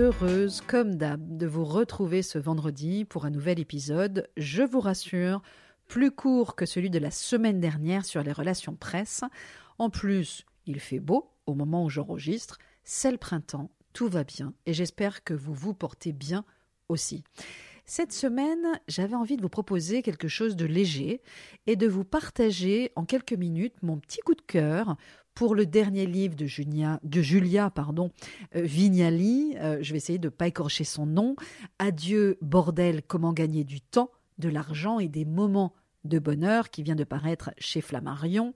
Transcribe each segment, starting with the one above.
heureuse, comme d'hab, de vous retrouver ce vendredi pour un nouvel épisode, je vous rassure, plus court que celui de la semaine dernière sur les relations presse. En plus, il fait beau au moment où j'enregistre, c'est le printemps, tout va bien et j'espère que vous vous portez bien aussi. Cette semaine, j'avais envie de vous proposer quelque chose de léger et de vous partager en quelques minutes mon petit coup de cœur pour le dernier livre de Julia, pardon, euh, Vignali. Euh, je vais essayer de ne pas écorcher son nom. Adieu, bordel, comment gagner du temps, de l'argent et des moments de bonheur qui vient de paraître chez Flammarion.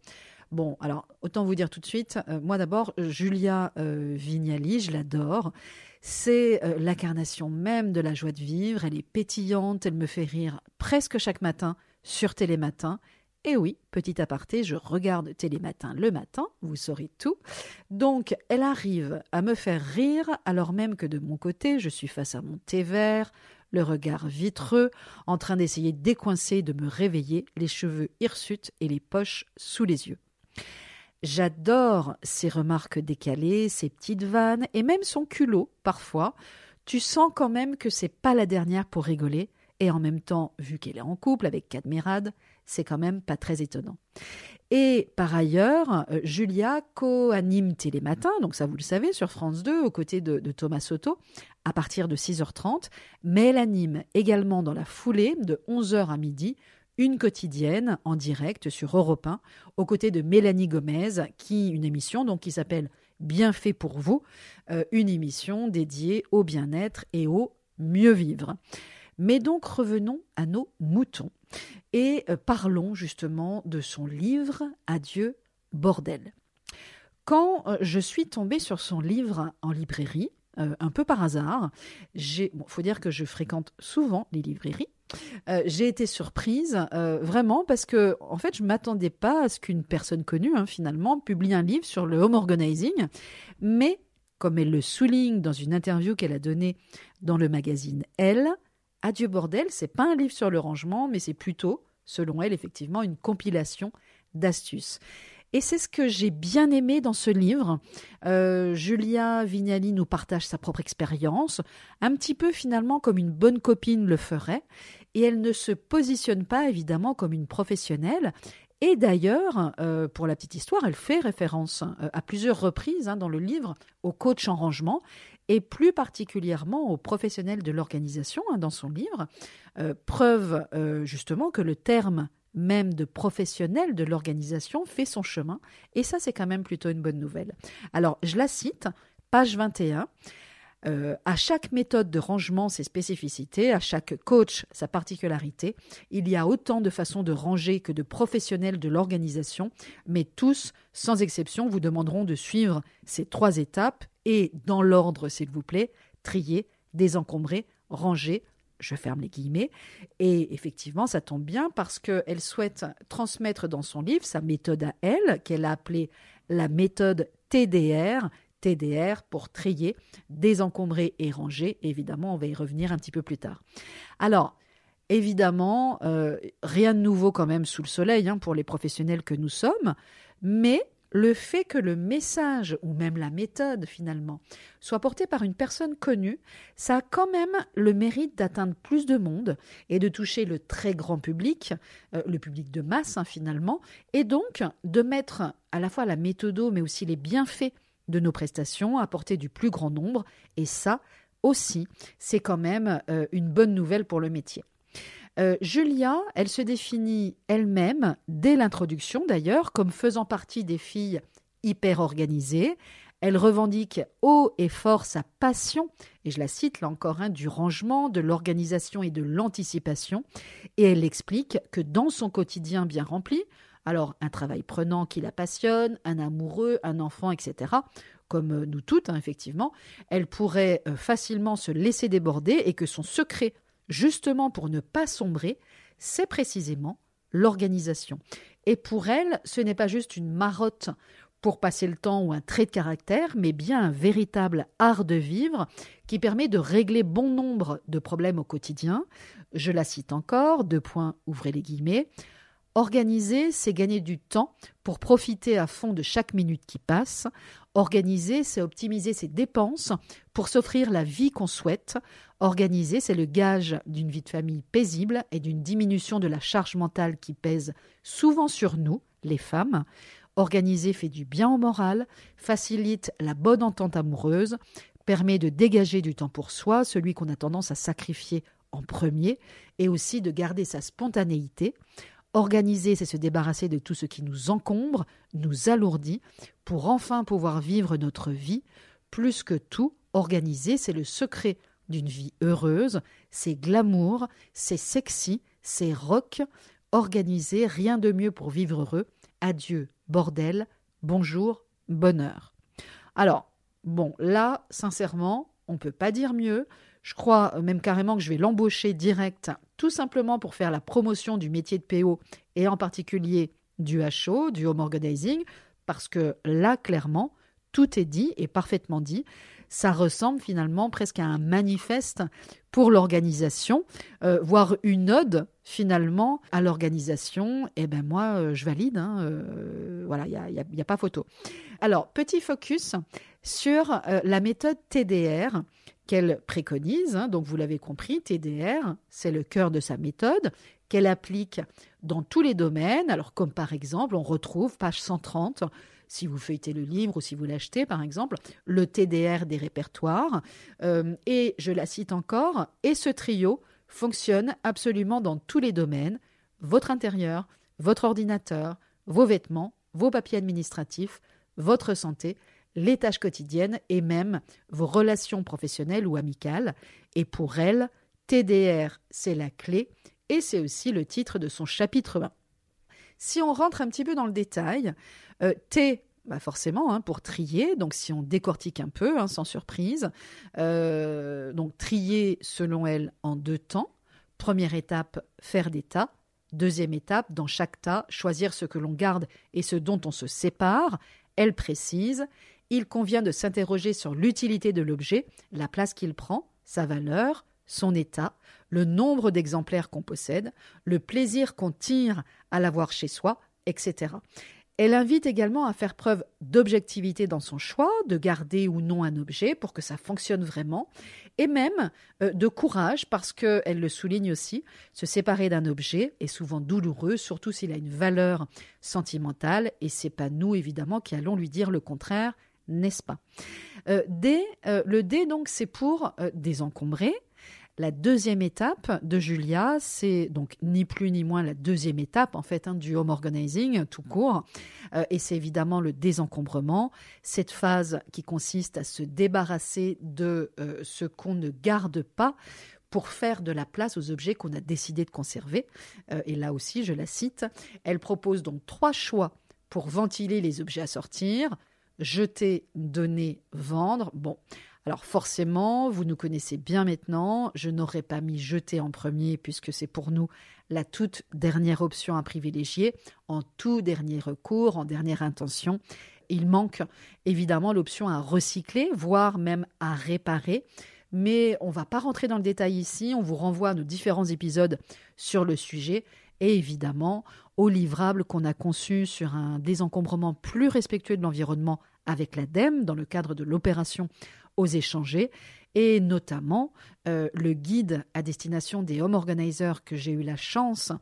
Bon, alors, autant vous dire tout de suite, euh, moi d'abord, Julia Vignali, je l'adore. C'est l'incarnation même de la joie de vivre. Elle est pétillante, elle me fait rire presque chaque matin sur Télématin. Et oui, petit aparté, je regarde Télématin le matin, vous saurez tout. Donc, elle arrive à me faire rire alors même que de mon côté, je suis face à mon thé vert, le regard vitreux, en train d'essayer de décoincer, de me réveiller, les cheveux hirsutes et les poches sous les yeux. J'adore ses remarques décalées, ses petites vannes et même son culot parfois. Tu sens quand même que c'est pas la dernière pour rigoler et en même temps, vu qu'elle est en couple avec Cadmerade, c'est quand même pas très étonnant. Et par ailleurs, euh, Julia co-anime Télématin, donc ça vous le savez, sur France 2, aux côtés de, Thomas Soto, à partir de 6h30, mais elle anime également dans la foulée, de 11h à midi, une quotidienne en direct sur Europe 1, aux côtés de Mélanie Gomez, qui une émission donc qui s'appelle Bien fait pour vous, euh, une émission dédiée au bien-être et au mieux vivre. Mais donc revenons à nos moutons et euh, parlons justement de son livre Adieu bordel. Quand euh, je suis tombée sur son livre en librairie, euh, un peu par hasard, il faut dire que je fréquente souvent les librairies. j'ai été surprise vraiment parce que en fait je m'attendais pas à ce qu'une personne connue hein, finalement publie un livre sur le home organizing, mais comme elle le souligne dans une interview qu'elle a donnée dans le magazine Elle, Adieu bordel, c'est pas un livre sur le rangement, mais c'est plutôt, selon elle, effectivement, une compilation d'astuces. Et c'est ce que j'ai bien aimé dans ce livre. Euh, Julia Vignali nous partage sa propre expérience, un petit peu finalement comme une bonne copine le ferait, et elle ne se positionne pas évidemment comme une professionnelle. Et d'ailleurs, euh, pour la petite histoire, elle fait référence euh, à plusieurs reprises hein, dans le livre au coach en rangement et plus particulièrement aux professionnels de l'organisation hein, dans son livre, euh, preuve justement que le terme même de professionnel de l'organisation fait son chemin, et ça c'est quand même plutôt une bonne nouvelle. Alors je la cite, page 21. Euh, à chaque méthode de rangement ses spécificités, à chaque coach sa particularité. Il y a autant de façons de ranger que de professionnels de l'organisation, mais tous, sans exception, vous demanderont de suivre ces trois étapes et dans l'ordre, s'il vous plaît, trier, désencombrer, ranger, je ferme les guillemets. Et effectivement, ça tombe bien parce qu'elle souhaite transmettre dans son livre sa méthode à elle, qu'elle a appelée la méthode TDR, TDR pour trier, désencombrer et ranger. Évidemment, on va y revenir un petit peu plus tard. Alors, évidemment, euh, rien de nouveau quand même sous le soleil hein, pour les professionnels que nous sommes, mais le fait que le message, ou même la méthode finalement, soit porté par une personne connue, ça a quand même le mérite d'atteindre plus de monde et de toucher le très grand public, euh, le public de masse hein, finalement, et donc de mettre à la fois la méthode, mais aussi les bienfaits de nos prestations à du plus grand nombre, et ça aussi, c'est quand même euh, une bonne nouvelle pour le métier. Euh, Julia, elle se définit elle-même, dès l'introduction d'ailleurs, comme faisant partie des filles hyper organisées. Elle revendique haut et fort sa passion, et je la cite là encore, hein, du rangement, de l'organisation et de l'anticipation. Et elle explique que dans son quotidien bien rempli, alors un travail prenant qui la passionne, un amoureux, un enfant, etc., comme euh, nous toutes, hein, effectivement, elle pourrait euh, facilement se laisser déborder et que son secret justement pour ne pas sombrer, c'est précisément l'organisation. Et pour elle, ce n'est pas juste une marotte pour passer le temps ou un trait de caractère, mais bien un véritable art de vivre qui permet de régler bon nombre de problèmes au quotidien. Je la cite encore, deux points, ouvrez les guillemets. Organiser, c'est gagner du temps pour profiter à fond de chaque minute qui passe. Organiser, c'est optimiser ses dépenses pour s'offrir la vie qu'on souhaite. Organiser, c'est le gage d'une vie de famille paisible et d'une diminution de la charge mentale qui pèse souvent sur nous, les femmes. Organiser fait du bien au moral, facilite la bonne entente amoureuse, permet de dégager du temps pour soi, celui qu'on a tendance à sacrifier en premier, et aussi de garder sa spontanéité. Organiser, c'est se débarrasser de tout ce qui nous encombre, nous alourdit, pour enfin pouvoir vivre notre vie. Plus que tout, organiser, c'est le secret d'une vie heureuse, c'est glamour, c'est sexy, c'est rock. Organiser, rien de mieux pour vivre heureux. Adieu, bordel, bonjour, bonheur. Alors, bon, là, sincèrement, on ne peut pas dire mieux. Je crois même carrément que je vais l'embaucher direct, tout simplement pour faire la promotion du métier de PO et en particulier du HO, du home organizing, parce que là, clairement, tout est dit et parfaitement dit. Ça ressemble finalement presque à un manifeste pour l'organisation, euh, voire une ode finalement à l'organisation. Et eh ben moi, euh, je valide. Hein, euh, voilà, il n'y a, a, pas photo. Alors, petit focus sur la méthode TDR qu'elle préconise. Hein, donc, vous l'avez compris, TDR, c'est le cœur de sa méthode qu'elle applique dans tous les domaines. Alors, comme par exemple, on retrouve page 130 si vous feuilletez le livre ou si vous l'achetez, par exemple, le TDR des répertoires. Euh, et je la cite encore, et ce trio fonctionne absolument dans tous les domaines, votre intérieur, votre ordinateur, vos vêtements, vos papiers administratifs, votre santé, les tâches quotidiennes et même vos relations professionnelles ou amicales. Et pour elle, TDR, c'est la clé et c'est aussi le titre de son chapitre 1. Si on rentre un petit peu dans le détail, euh, T, bah forcément, hein, pour trier, donc si on décortique un peu, hein, sans surprise, euh, donc trier selon elle en deux temps. Première étape, faire des tas. Deuxième étape, dans chaque tas, choisir ce que l'on garde et ce dont on se sépare. Elle précise il convient de s'interroger sur l'utilité de l'objet, la place qu'il prend, sa valeur, son état, le nombre d'exemplaires qu'on possède, le plaisir qu'on tire à l'avoir chez soi, etc. Elle invite également à faire preuve d'objectivité dans son choix, de garder ou non un objet pour que ça fonctionne vraiment, et même euh, de courage parce qu'elle le souligne aussi, se séparer d'un objet est souvent douloureux, surtout s'il a une valeur sentimentale, et c'est pas nous évidemment qui allons lui dire le contraire, n'est-ce pas? Euh, D, euh, Le D, donc, c'est pour désencombrer. La deuxième étape de Julia, c'est donc ni plus ni moins la deuxième étape en fait hein, du home organizing tout court, et c'est évidemment le désencombrement, cette phase qui consiste à se débarrasser de ce qu'on ne garde pas pour faire de la place aux objets qu'on a décidé de conserver. et là aussi, je la cite, elle propose donc trois choix pour ventiler les objets à sortir jeter, donner, vendre. Bon, alors forcément, vous nous connaissez bien maintenant, je n'aurais pas mis jeter en premier puisque c'est pour nous la toute dernière option à privilégier, en tout dernier recours, en dernière intention. Il manque évidemment l'option à recycler, voire même à réparer. Mais on ne va pas rentrer dans le détail ici, on vous renvoie à nos différents épisodes sur le sujet et évidemment au livrable qu'on a conçu sur un désencombrement plus respectueux de l'environnement avec l'ADEME dans le cadre de l'opération aux échangés et notamment euh, le guide à destination des home organizers que j'ai eu la chance,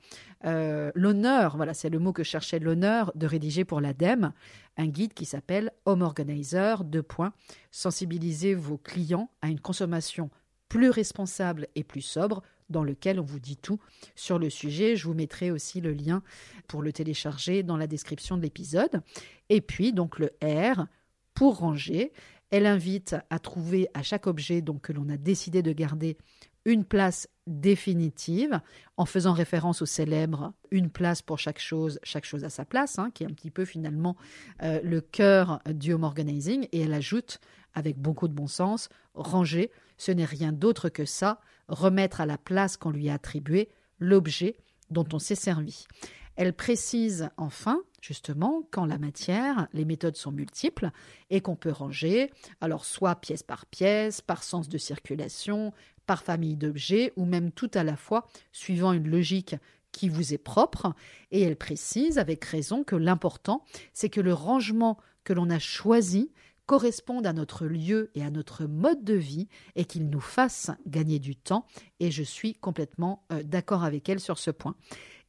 euh, l'honneur, voilà c'est le mot que cherchait l'honneur de rédiger pour l'ADEME, un guide qui s'appelle Home Organizer, deux points, sensibiliser vos clients à une consommation plus responsable et plus sobre dans lequel on vous dit tout sur le sujet. Je vous mettrai aussi le lien pour le télécharger dans la description de l'épisode. Et puis donc le R pour ranger. Elle invite à trouver à chaque objet donc que l'on a décidé de garder une place définitive, en faisant référence au célèbre une place pour chaque chose, chaque chose à sa place, hein, qui est un petit peu finalement euh, le cœur du home organizing. Et elle ajoute, avec beaucoup de bon sens, ranger, ce n'est rien d'autre que ça, remettre à la place qu'on lui a attribuée l'objet dont on s'est servi. Elle précise enfin justement quand la matière, les méthodes sont multiples et qu'on peut ranger, alors soit pièce par pièce, par sens de circulation, par famille d'objets ou même tout à la fois, suivant une logique qui vous est propre. Et elle précise avec raison que l'important, c'est que le rangement que l'on a choisi corresponde à notre lieu et à notre mode de vie et qu'il nous fasse gagner du temps. Et je suis complètement euh, d'accord avec elle sur ce point.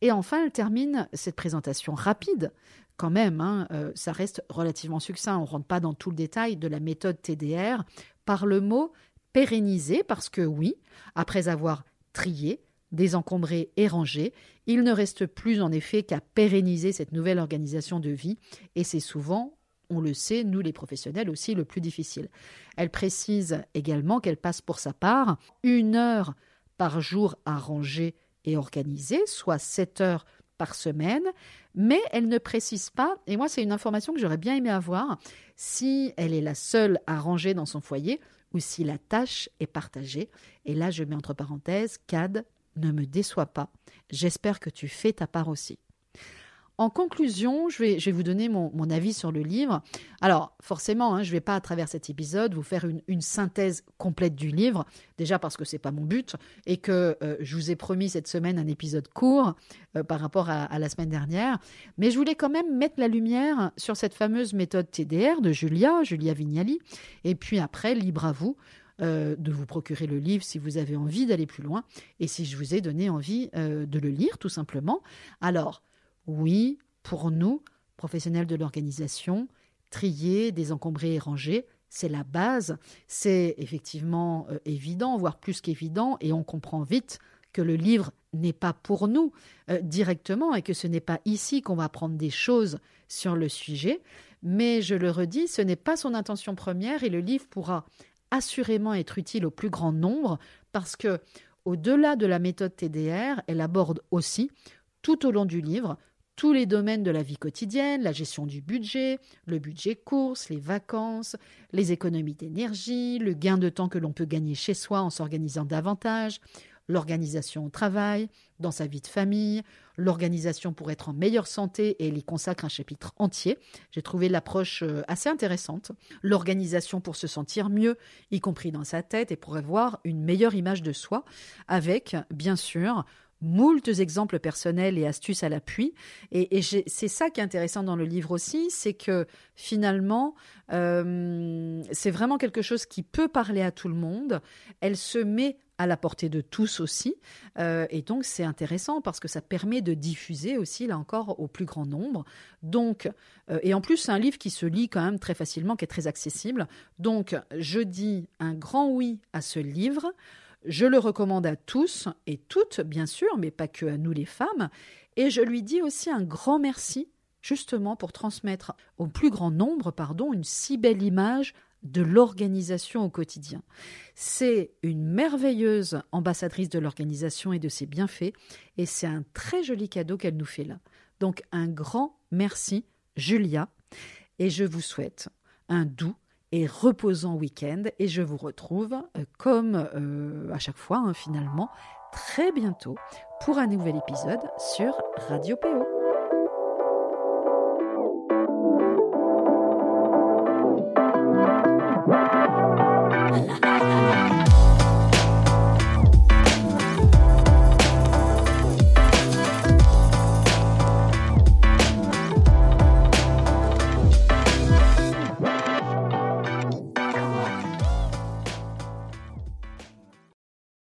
Et enfin, elle termine cette présentation rapide. Quand même, hein, euh, ça reste relativement succinct. On ne rentre pas dans tout le détail de la méthode TDR par le mot pérenniser, parce que oui, après avoir trié, désencombré et rangé, il ne reste plus en effet qu'à pérenniser cette nouvelle organisation de vie, et c'est souvent on le sait, nous les professionnels aussi, le plus difficile. Elle précise également qu'elle passe pour sa part une heure par jour à ranger et organisée, soit 7 heures par semaine, mais elle ne précise pas, et moi c'est une information que j'aurais bien aimé avoir, si elle est la seule à ranger dans son foyer ou si la tâche est partagée. Et là je mets entre parenthèses, CAD, ne me déçois pas, j'espère que tu fais ta part aussi. En conclusion, je vais, vous donner mon, avis sur le livre. Alors, forcément, hein, je ne vais pas, à travers cet épisode, vous faire une, synthèse complète du livre, déjà parce que ce n'est pas mon but, et que euh, je vous ai promis cette semaine un épisode court euh, par rapport à, la semaine dernière. Mais je voulais quand même mettre la lumière sur cette fameuse méthode TDR de Julia, Julia Vignali, et puis après, libre à vous. Euh, de vous procurer le livre si vous avez envie d'aller plus loin et si je vous ai donné envie de le lire tout simplement. Alors, oui, pour nous, professionnels de l'organisation, trier, désencombrer et ranger, c'est la base. C'est effectivement euh, évident, voire plus qu'évident, et on comprend vite que le livre n'est pas pour nous euh, directement et que ce n'est pas ici qu'on va apprendre des choses sur le sujet. Mais je le redis, ce n'est pas son intention première et le livre pourra assurément être utile au plus grand nombre parce que, au-delà de la méthode TDR, elle aborde aussi, tout au long du livre, tous les domaines de la vie quotidienne, la gestion du budget, le budget course, les vacances, les économies d'énergie, le gain de temps que l'on peut gagner chez soi en s'organisant davantage, l'organisation au travail, dans sa vie de famille, l'organisation pour être en meilleure santé et elle y consacre un chapitre entier. J'ai trouvé l'approche euh, assez intéressante. L'organisation pour se sentir mieux, y compris dans sa tête et pour avoir une meilleure image de soi, avec bien sûr moultes exemples personnels et astuces à l'appui. Et, c'est ça qui est intéressant dans le livre aussi, c'est que finalement, euh, c'est vraiment quelque chose qui peut parler à tout le monde. Elle se met à la portée de tous aussi. Euh, et donc, c'est intéressant parce que ça permet de diffuser aussi, là encore, au plus grand nombre. Donc, euh, et en plus, c'est un livre qui se lit quand même très facilement, qui est très accessible. Donc, je dis un grand oui à ce livre. Je le recommande à tous et toutes, bien sûr, mais pas que à nous les femmes. Et je lui dis aussi un grand merci, justement pour transmettre au plus grand nombre, pardon, une si belle image de l'organisation au quotidien. C'est une merveilleuse ambassadrice de l'organisation et de ses bienfaits, et c'est un très joli cadeau qu'elle nous fait là. Donc un grand merci, Julia, et je vous souhaite un doux et reposant week-end. Et je vous retrouve, euh, comme euh, à chaque fois, hein, finalement, très bientôt pour un nouvel épisode sur Radio PO.